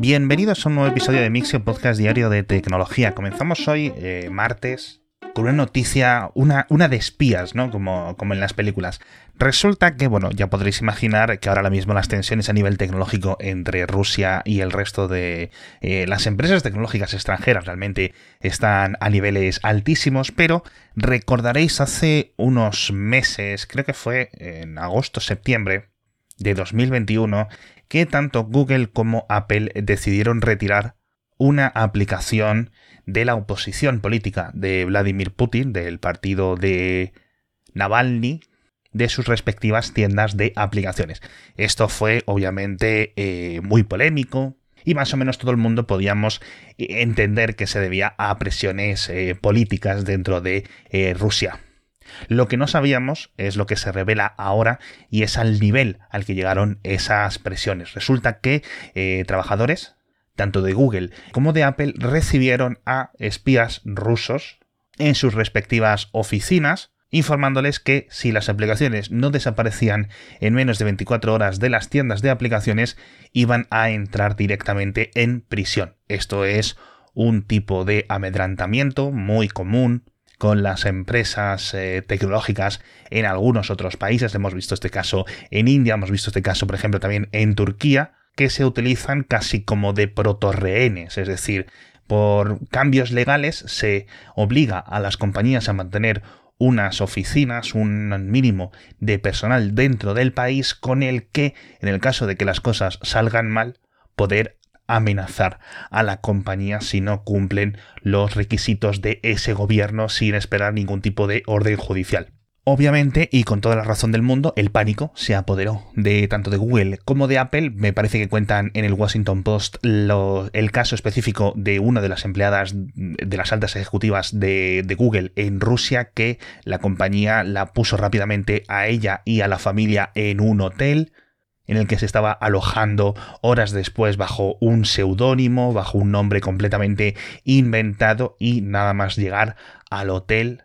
Bienvenidos a un nuevo episodio de Mixio Podcast Diario de Tecnología. Comenzamos hoy, eh, martes, con una noticia, una, una de espías, ¿no? Como, como en las películas. Resulta que, bueno, ya podréis imaginar que ahora mismo las tensiones a nivel tecnológico entre Rusia y el resto de eh, las empresas tecnológicas extranjeras realmente están a niveles altísimos, pero recordaréis hace unos meses, creo que fue en agosto-septiembre de 2021, que tanto Google como Apple decidieron retirar una aplicación de la oposición política de Vladimir Putin, del partido de Navalny, de sus respectivas tiendas de aplicaciones. Esto fue obviamente eh, muy polémico y más o menos todo el mundo podíamos eh, entender que se debía a presiones eh, políticas dentro de Rusia. Lo que no sabíamos es lo que se revela ahora y es al nivel al que llegaron esas presiones. Resulta que trabajadores tanto de Google como de Apple, recibieron a espías rusos en sus respectivas oficinas, informándoles que si las aplicaciones no desaparecían en menos de 24 horas de las tiendas de aplicaciones, iban a entrar directamente en prisión. Esto es un tipo de amedrantamiento muy común con las empresas eh, tecnológicas en algunos otros países. Hemos visto este caso en India, hemos visto este caso, por ejemplo, también en Turquía, que se utilizan casi como de protorrehenes, es decir, por cambios legales se obliga a las compañías a mantener unas oficinas, un mínimo de personal dentro del país con el que, en el caso de que las cosas salgan mal, poder amenazar a la compañía si no cumplen los requisitos de ese gobierno sin esperar ningún tipo de orden judicial. Obviamente, y con toda la razón del mundo, el pánico se apoderó de tanto de Google como de Apple. Me parece que cuentan en el Washington Post el caso específico de una de las empleadas de las altas ejecutivas de, de Google en Rusia, que la compañía la puso rápidamente a ella y a la familia en un hotel en el que se estaba alojando horas después bajo un seudónimo, bajo un nombre completamente inventado y nada más llegar al hotel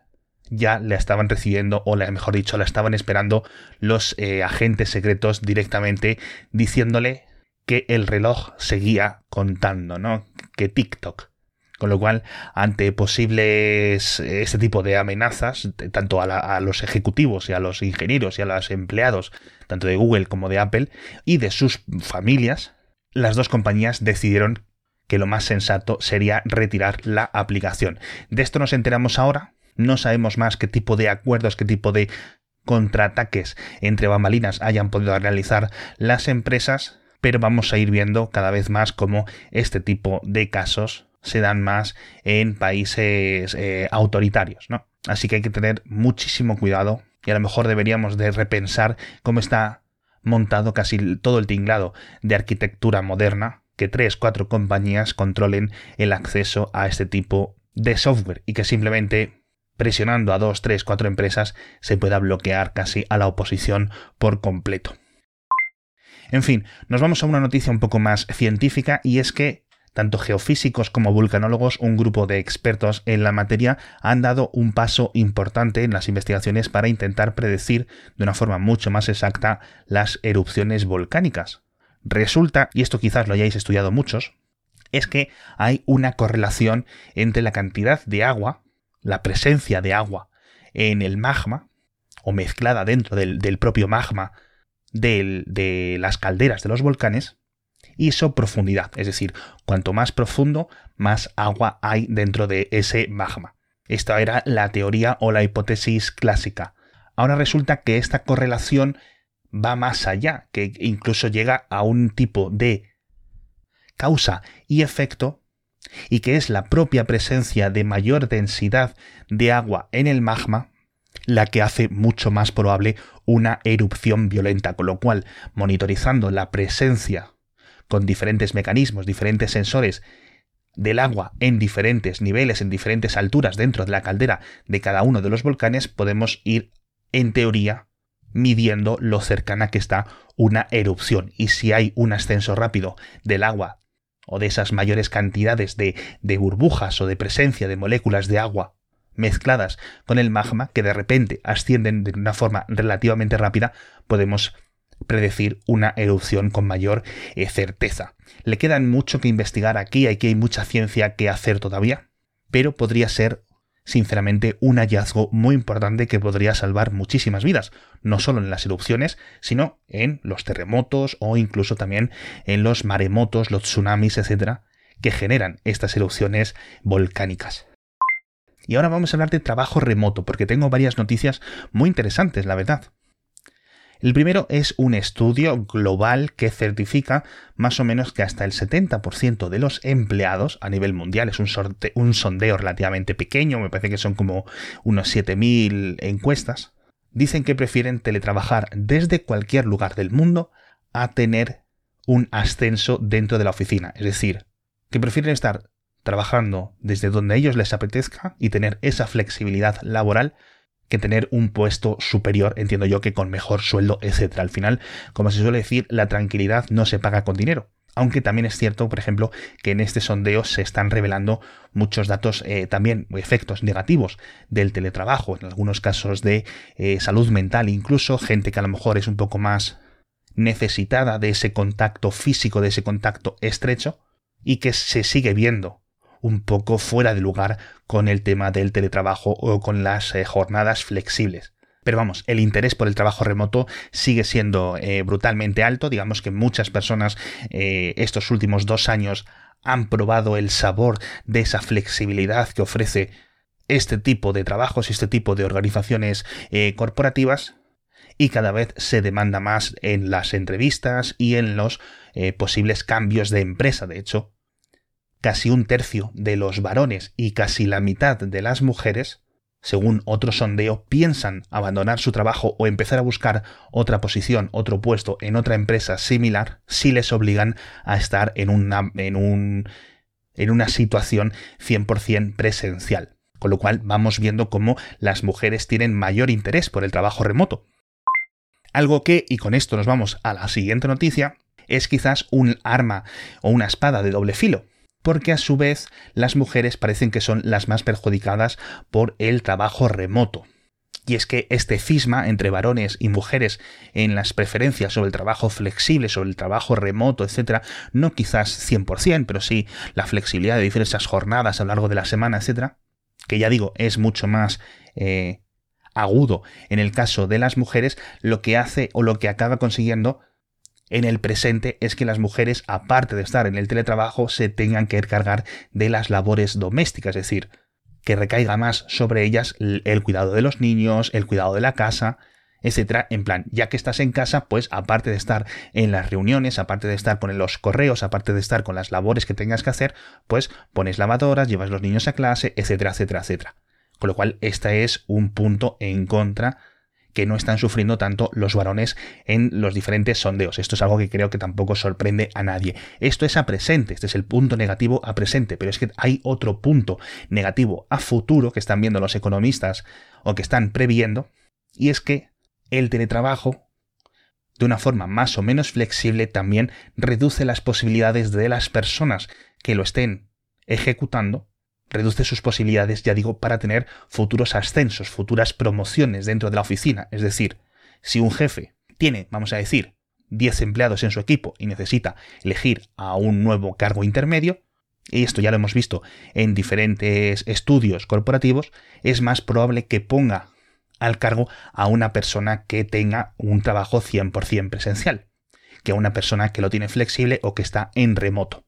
ya la estaban recibiendo, o mejor dicho, la estaban esperando los eh, agentes secretos directamente diciéndole que el reloj seguía contando, ¿no? Que TikTok. Con lo cual, ante posibles este tipo de amenazas, tanto a, a, los ejecutivos y a los ingenieros y a los empleados, tanto de Google como de Apple, y de sus familias, las dos compañías decidieron que lo más sensato sería retirar la aplicación. De esto nos enteramos ahora, no sabemos más qué tipo de acuerdos, qué tipo de contraataques entre bambalinas hayan podido realizar las empresas, pero vamos a ir viendo cada vez más cómo este tipo de casos se dan más en países eh, autoritarios, ¿no? Así que hay que tener muchísimo cuidado y a lo mejor deberíamos de repensar cómo está montado casi todo el tinglado de arquitectura moderna, que tres, cuatro compañías controlen el acceso a este tipo de software y que simplemente presionando a dos, tres, cuatro empresas, se pueda bloquear casi a la oposición por completo. En fin, nos vamos a una noticia un poco más científica y es que tanto geofísicos como vulcanólogos, un grupo de expertos en la materia, han dado un paso importante en las investigaciones para intentar predecir de una forma mucho más exacta las erupciones volcánicas. Resulta, y esto quizás lo hayáis estudiado muchos, es que hay una correlación entre la cantidad de agua la presencia de agua en el magma, o mezclada dentro del, propio magma de las calderas de los volcanes, su profundidad, es decir, cuanto más profundo, más agua hay dentro de ese magma. Esta era la teoría o la hipótesis clásica. Ahora resulta que esta correlación va más allá, que incluso llega a un tipo de causa y efecto y que es la propia presencia de mayor densidad de agua en el magma la que hace mucho más probable una erupción violenta, con lo cual, monitorizando la presencia con diferentes mecanismos, diferentes sensores del agua en diferentes niveles, en diferentes alturas dentro de la caldera de cada uno de los volcanes, podemos ir, en teoría, midiendo lo cercana que está una erupción. Y si hay un ascenso rápido del agua o de esas mayores cantidades de, de burbujas o de presencia de moléculas de agua mezcladas con el magma que de repente ascienden de una forma relativamente rápida, podemos predecir una erupción con mayor eh, certeza. Le quedan mucho que investigar aquí, hay que hay mucha ciencia que hacer todavía, pero podría ser sinceramente un hallazgo muy importante que podría salvar muchísimas vidas, no solo en las erupciones, sino en los terremotos o incluso también en los maremotos, los tsunamis, etcétera, que generan estas erupciones volcánicas. Y ahora vamos a hablar de trabajo remoto, porque tengo varias noticias muy interesantes, la verdad. El primero es un estudio global que certifica más o menos que hasta el 70% de los empleados a nivel mundial, es un, un, sondeo relativamente pequeño, me parece que son como unos 7.000 encuestas, dicen que prefieren teletrabajar desde cualquier lugar del mundo a tener un ascenso dentro de la oficina, es decir, que prefieren estar trabajando desde donde ellos les apetezca y tener esa flexibilidad laboral que tener un puesto superior, entiendo yo que con mejor sueldo, etc. Al final, como se suele decir, la tranquilidad no se paga con dinero. Aunque también es cierto, por ejemplo, que en este sondeo se están revelando muchos datos, eh, también efectos negativos del teletrabajo, en algunos casos de eh, salud mental, incluso gente que a lo mejor es un poco más necesitada de ese contacto físico, de ese contacto estrecho, y que se sigue viendo un poco fuera de lugar con el tema del teletrabajo o con las eh, jornadas flexibles. Pero vamos, el interés por el trabajo remoto sigue siendo eh, brutalmente alto. Digamos que muchas personas eh, estos últimos dos años han probado el sabor de esa flexibilidad que ofrece este tipo de trabajos y este tipo de organizaciones corporativas y cada vez se demanda más en las entrevistas y en los posibles cambios de empresa. De hecho, casi un tercio de los varones y casi la mitad de las mujeres, según otro sondeo, piensan abandonar su trabajo o empezar a buscar otra posición, otro puesto en otra empresa similar si les obligan a estar en una, en un, en una situación 100% presencial. Con lo cual vamos viendo cómo las mujeres tienen mayor interés por el trabajo remoto. Algo que, y con esto nos vamos a la siguiente noticia, es quizás un arma o una espada de doble filo porque a su vez las mujeres parecen que son las más perjudicadas por el trabajo remoto. Y es que este cisma entre varones y mujeres en las preferencias sobre el trabajo flexible, sobre el trabajo remoto, etc., no quizás 100%, pero sí la flexibilidad de diferentes jornadas a lo largo de la semana, etc., que ya digo, es mucho más eh, agudo en el caso de las mujeres, lo que hace o lo que acaba consiguiendo en el presente es que las mujeres, aparte de estar en el teletrabajo, se tengan que encargar de las labores domésticas, es decir, que recaiga más sobre ellas el cuidado de los niños, el cuidado de la casa, etcétera, en plan, ya que estás en casa, pues aparte de estar en las reuniones, aparte de estar con los correos, aparte de estar con las labores que tengas que hacer, pues pones lavadoras, llevas los niños a clase, etcétera, etcétera, etcétera. Con lo cual, este es un punto en contra que no están sufriendo tanto los varones en los diferentes sondeos. Esto es algo que creo que tampoco sorprende a nadie. Esto es a presente, este es el punto negativo a presente, pero es que hay otro punto negativo a futuro que están viendo los economistas o que están previendo, y es que el teletrabajo de una forma más o menos flexible también reduce las posibilidades de las personas que lo estén ejecutando reduce sus posibilidades, ya digo, para tener futuros ascensos, futuras promociones dentro de la oficina. Es decir, si un jefe tiene, vamos a decir, 10 empleados en su equipo y necesita elegir a un nuevo cargo intermedio, y esto ya lo hemos visto en diferentes estudios corporativos, es más probable que ponga al cargo a una persona que tenga un trabajo 100% presencial, que a una persona que lo tiene flexible o que está en remoto.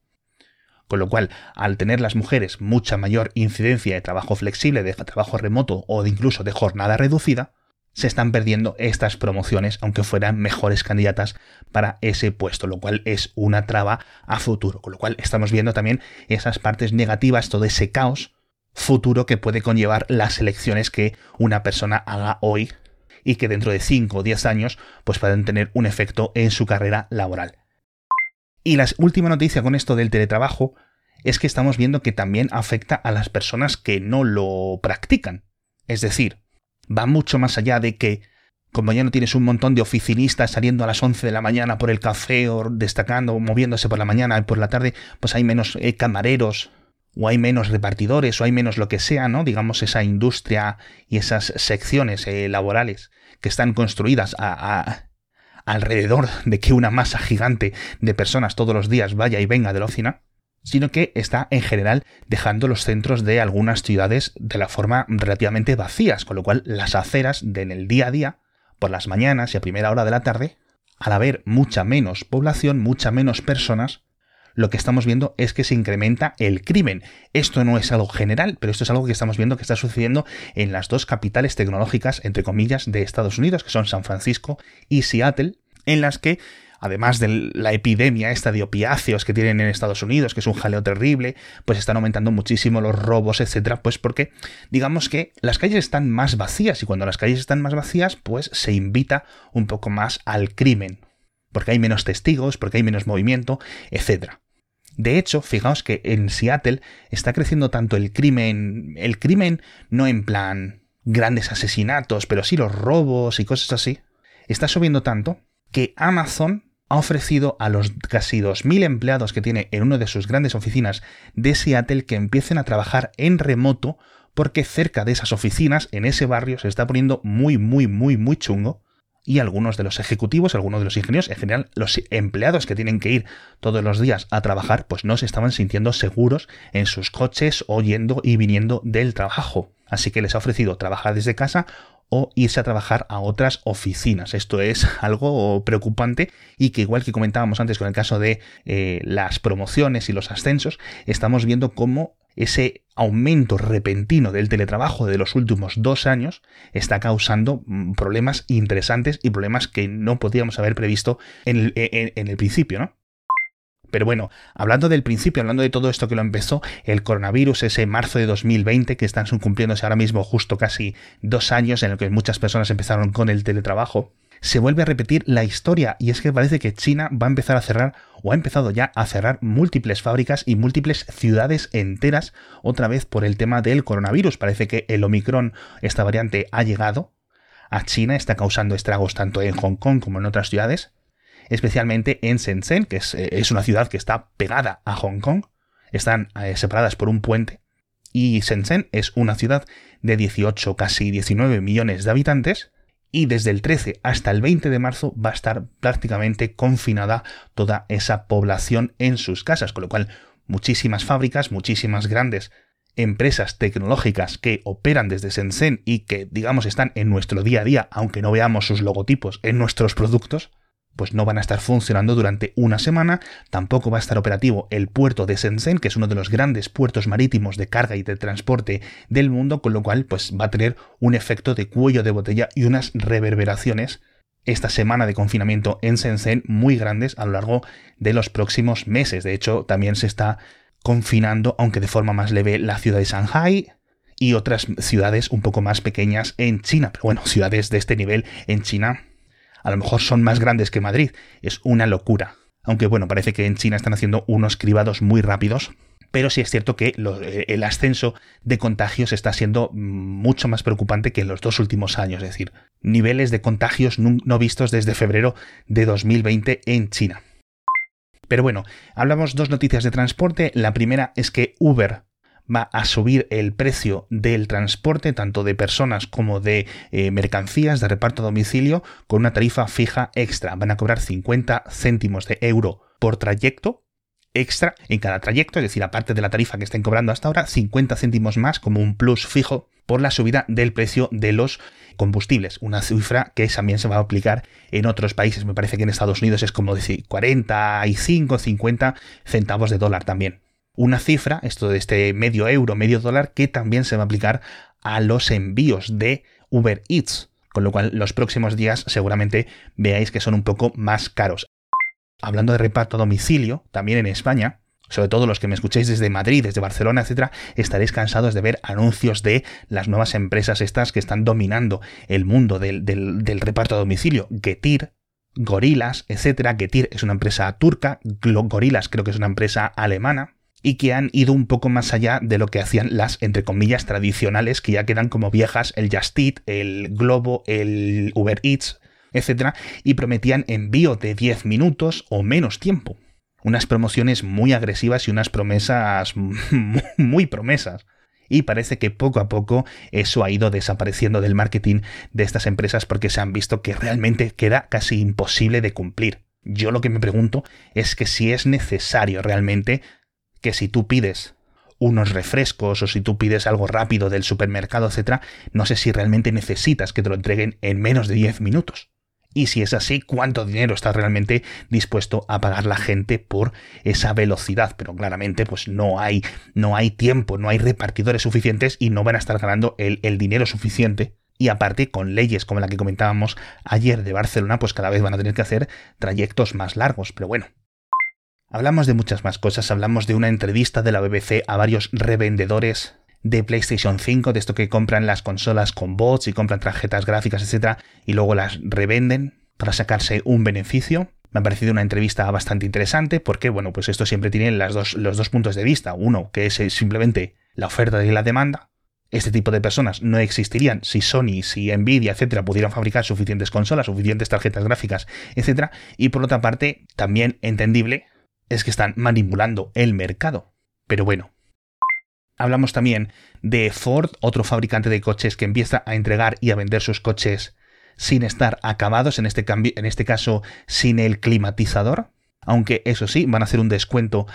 Con lo cual, al tener las mujeres mucha mayor incidencia de trabajo flexible, de trabajo remoto o de incluso de jornada reducida, se están perdiendo estas promociones, aunque fueran mejores candidatas para ese puesto, lo cual es una traba a futuro. Con lo cual estamos viendo también esas partes negativas, todo ese caos futuro que puede conllevar las elecciones que una persona haga hoy y que dentro de 5 o 10 años pues pueden tener un efecto en su carrera laboral. Y la última noticia con esto del teletrabajo es que estamos viendo que también afecta a las personas que no lo practican. Es decir, va mucho más allá de que, como ya no tienes un montón de oficinistas saliendo a las 11 de la mañana por el café o destacando moviéndose por la mañana y por la tarde, pues hay menos eh, camareros o hay menos repartidores o hay menos lo que sea, ¿no? Digamos esa industria y esas secciones eh, laborales que están construidas a, alrededor de que una masa gigante de personas todos los días vaya y venga de la oficina, sino que está en general dejando los centros de algunas ciudades de la forma relativamente vacías, con lo cual las aceras de en el día a día, por las mañanas y a primera hora de la tarde, al haber mucha menos población, mucha menos personas, lo que estamos viendo es que se incrementa el crimen. Esto no es algo general, pero esto es algo que estamos viendo que está sucediendo en las dos capitales tecnológicas, entre comillas, de Estados Unidos, que son San Francisco y Seattle, en las que además de la epidemia esta de opiáceos que tienen en Estados Unidos, que es un jaleo terrible, pues están aumentando muchísimo los robos, etcétera, pues porque digamos que las calles están más vacías y cuando las calles están más vacías, pues se invita un poco más al crimen, porque hay menos testigos, porque hay menos movimiento, etcétera. De hecho, fijaos que en Seattle está creciendo tanto el crimen, el crimen no en plan grandes asesinatos, pero sí los robos y cosas así, está subiendo tanto que Amazon ha ofrecido a los casi 2.000 empleados que tiene en una de sus grandes oficinas de Seattle que empiecen a trabajar en remoto porque cerca de esas oficinas, en ese barrio, se está poniendo muy, muy, muy, muy chungo y algunos de los ejecutivos, algunos de los ingenieros, en general los empleados que tienen que ir todos los días a trabajar, pues no se estaban sintiendo seguros en sus coches o yendo y viniendo del trabajo. Así que les ha ofrecido trabajar desde casa o irse a trabajar a otras oficinas. Esto es algo preocupante y que igual que comentábamos antes con el caso de eh, las promociones y los ascensos, estamos viendo cómo ese aumento repentino del teletrabajo de los últimos dos años está causando mm, problemas interesantes y problemas que no podíamos haber previsto en el, principio, ¿no? Pero bueno, hablando del principio, hablando de todo esto que lo empezó, el coronavirus, ese marzo de 2020, que están cumpliéndose ahora mismo justo casi dos años en el que muchas personas empezaron con el teletrabajo, se vuelve a repetir la historia y es que parece que China va a empezar a cerrar o ha empezado ya a cerrar múltiples fábricas y múltiples ciudades enteras otra vez por el tema del coronavirus. Parece que el Omicron, esta variante, ha llegado a China, está causando estragos tanto en Hong Kong como en otras ciudades, especialmente en Shenzhen, que es, eh, una ciudad que está pegada a Hong Kong, están eh, separadas por un puente, y Shenzhen es una ciudad de 18, casi 19 millones de habitantes, y desde el 13 hasta el 20 de marzo va a estar prácticamente confinada toda esa población en sus casas, con lo cual muchísimas fábricas, muchísimas grandes empresas tecnológicas que operan desde Shenzhen y que digamos están en nuestro día a día, aunque no veamos sus logotipos en nuestros productos, pues no van a estar funcionando durante una semana, tampoco va a estar operativo el puerto de Shenzhen, que es uno de los grandes puertos marítimos de carga y de transporte del mundo, con lo cual pues va a tener un efecto de cuello de botella y unas reverberaciones esta semana de confinamiento en Shenzhen muy grandes a lo largo de los próximos meses. De hecho, también se está confinando, aunque de forma más leve, la ciudad de Shanghai, y otras ciudades un poco más pequeñas en China. Pero bueno, ciudades de este nivel en China a lo mejor son más grandes que Madrid. Es una locura. Aunque bueno, parece que en China están haciendo unos cribados muy rápidos. Pero sí es cierto que eh, el ascenso de contagios está siendo mucho más preocupante que en los dos últimos años. Es decir, niveles de contagios no vistos desde febrero de 2020 en China. Pero bueno, hablamos dos noticias de transporte. La primera es que Uber va a subir el precio del transporte, tanto de personas como de eh, mercancías de reparto a domicilio, con una tarifa fija extra. Van a cobrar 50 céntimos de euro por trayecto extra en cada trayecto, es decir, aparte de la tarifa que estén cobrando hasta ahora, 50 céntimos más como un plus fijo por la subida del precio de los combustibles, una cifra que también se va a aplicar en otros países. Me parece que en Estados Unidos es como decir 45, 50 centavos de dólar también una cifra, esto de este medio euro, medio dólar, que también se va a aplicar a los envíos de Uber Eats, con lo cual los próximos días seguramente veáis que son un poco más caros. Hablando de reparto a domicilio, también en España, sobre todo los que me escuchéis desde Madrid, desde Barcelona, etcétera, estaréis cansados de ver anuncios de las nuevas empresas estas que están dominando el mundo del, del reparto a domicilio. Getir, Gorilas, etcétera. Getir es una empresa turca, Gorilas creo que es una empresa alemana y que han ido un poco más allá de lo que hacían las, entre comillas, tradicionales, que ya quedan como viejas, el Just el Globo, el Uber Eats, etc. Y prometían envío de 10 minutos o menos tiempo. Unas promociones muy agresivas y unas promesas muy promesas. y parece que poco a poco eso ha ido desapareciendo del marketing de estas empresas porque se han visto que realmente queda casi imposible de cumplir. Yo lo que me pregunto es que si es necesario realmente que si tú pides unos refrescos o si tú pides algo rápido del supermercado, etcétera, no sé si realmente necesitas que te lo entreguen en menos de 10 minutos. Y si es así, ¿cuánto dinero está realmente dispuesto a pagar la gente por esa velocidad? Pero claramente, pues no hay, no hay tiempo, no hay repartidores suficientes y no van a estar ganando el, el dinero suficiente y aparte con leyes como la que comentábamos ayer de Barcelona, pues cada vez van a tener que hacer trayectos más largos. Pero bueno, Hablamos de muchas más cosas, hablamos de una entrevista de la BBC a varios revendedores de PlayStation 5, de esto que compran las consolas con bots y compran tarjetas gráficas, etc. y luego las revenden para sacarse un beneficio. Me ha parecido una entrevista bastante interesante porque, bueno, pues esto siempre tiene los dos puntos de vista. Uno, que es simplemente la oferta y la demanda. Este tipo de personas no existirían si Sony, si Nvidia, etcétera, pudieran fabricar suficientes consolas, suficientes tarjetas gráficas, etcétera. Y por otra parte, también entendible es que están manipulando el mercado. Pero bueno. Hablamos también de Ford, otro fabricante de coches que empieza a entregar y a vender sus coches sin estar acabados, en este, en este caso sin el climatizador. Aunque eso sí, van a hacer un descuento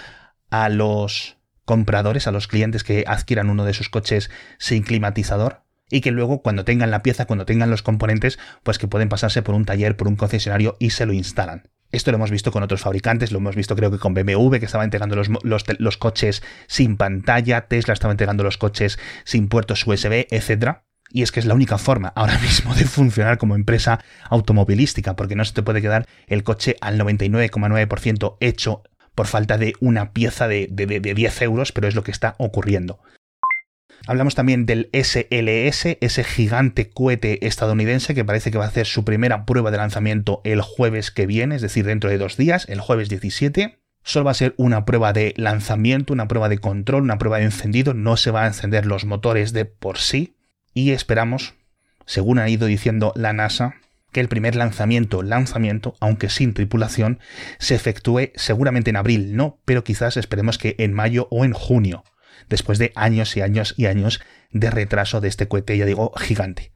a los compradores, a los clientes que adquieran uno de sus coches sin climatizador y que luego cuando tengan la pieza, cuando tengan los componentes, pues que pueden pasarse por un taller, por un concesionario y se lo instalan. Esto lo hemos visto con otros fabricantes, lo hemos visto creo que con BMW, que estaba entregando los, los, coches sin pantalla, Tesla estaba entregando los coches sin puertos USB, etc. Y es que es la única forma ahora mismo de funcionar como empresa automovilística, porque no se te puede quedar el coche al 99,9% hecho por falta de una pieza de, de, de 10 euros, pero es lo que está ocurriendo. Hablamos también del SLS, ese gigante cohete estadounidense que parece que va a hacer su primera prueba de lanzamiento el jueves que viene, es decir, dentro de dos días, el jueves 17. Solo va a ser una prueba de lanzamiento, una prueba de control, una prueba de encendido, no se van a encender los motores de por sí. Y esperamos, según ha ido diciendo la NASA, que el primer lanzamiento, lanzamiento, aunque sin tripulación, se efectúe seguramente en abril, no, pero quizás esperemos que en mayo o en junio después de años y años y años de retraso de este cohete, ya digo, gigante.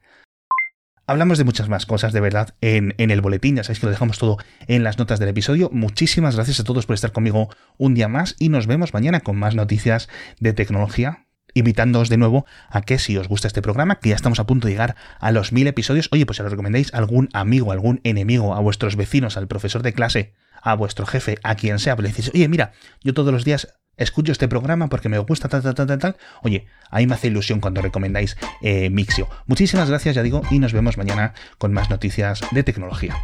Hablamos de muchas más cosas, de verdad, en, el boletín. Ya sabéis que lo dejamos todo en las notas del episodio. Muchísimas gracias a todos por estar conmigo un día más y nos vemos mañana con más noticias de tecnología. Invitándoos de nuevo a que si os gusta este programa, que ya estamos a punto de llegar a los mil episodios, oye, pues se lo recomendéis a algún amigo, algún enemigo, a vuestros vecinos, al profesor de clase, a vuestro jefe, a quien sea, le decís, oye, mira, yo todos los días escucho este programa porque me gusta tal, tal, tal, tal, tal. Oye, a mí me hace ilusión cuando recomendáis eh, Mixio. Muchísimas gracias, ya digo, y nos vemos mañana con más noticias de tecnología.